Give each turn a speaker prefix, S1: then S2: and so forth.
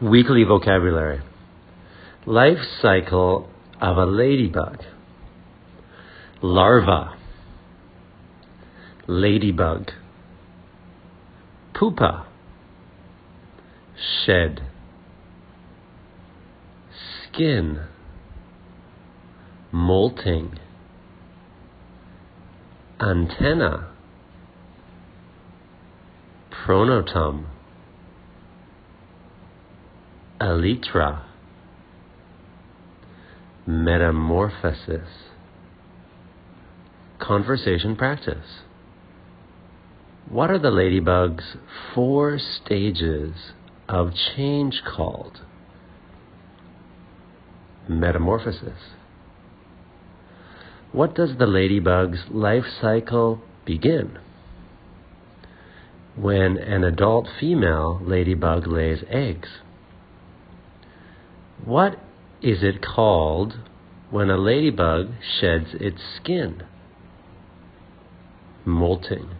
S1: Weekly vocabulary. Life cycle of a ladybug. Larva. Ladybug. Pupa. Shed. Skin. Molting. Antenna. Pronotum elytra, metamorphosis, conversation practice. What are the ladybug's four stages of change called? Metamorphosis. What does the ladybug's life cycle begin? When an adult female ladybug lays eggs. What is it called when a ladybug sheds its skin? Molting.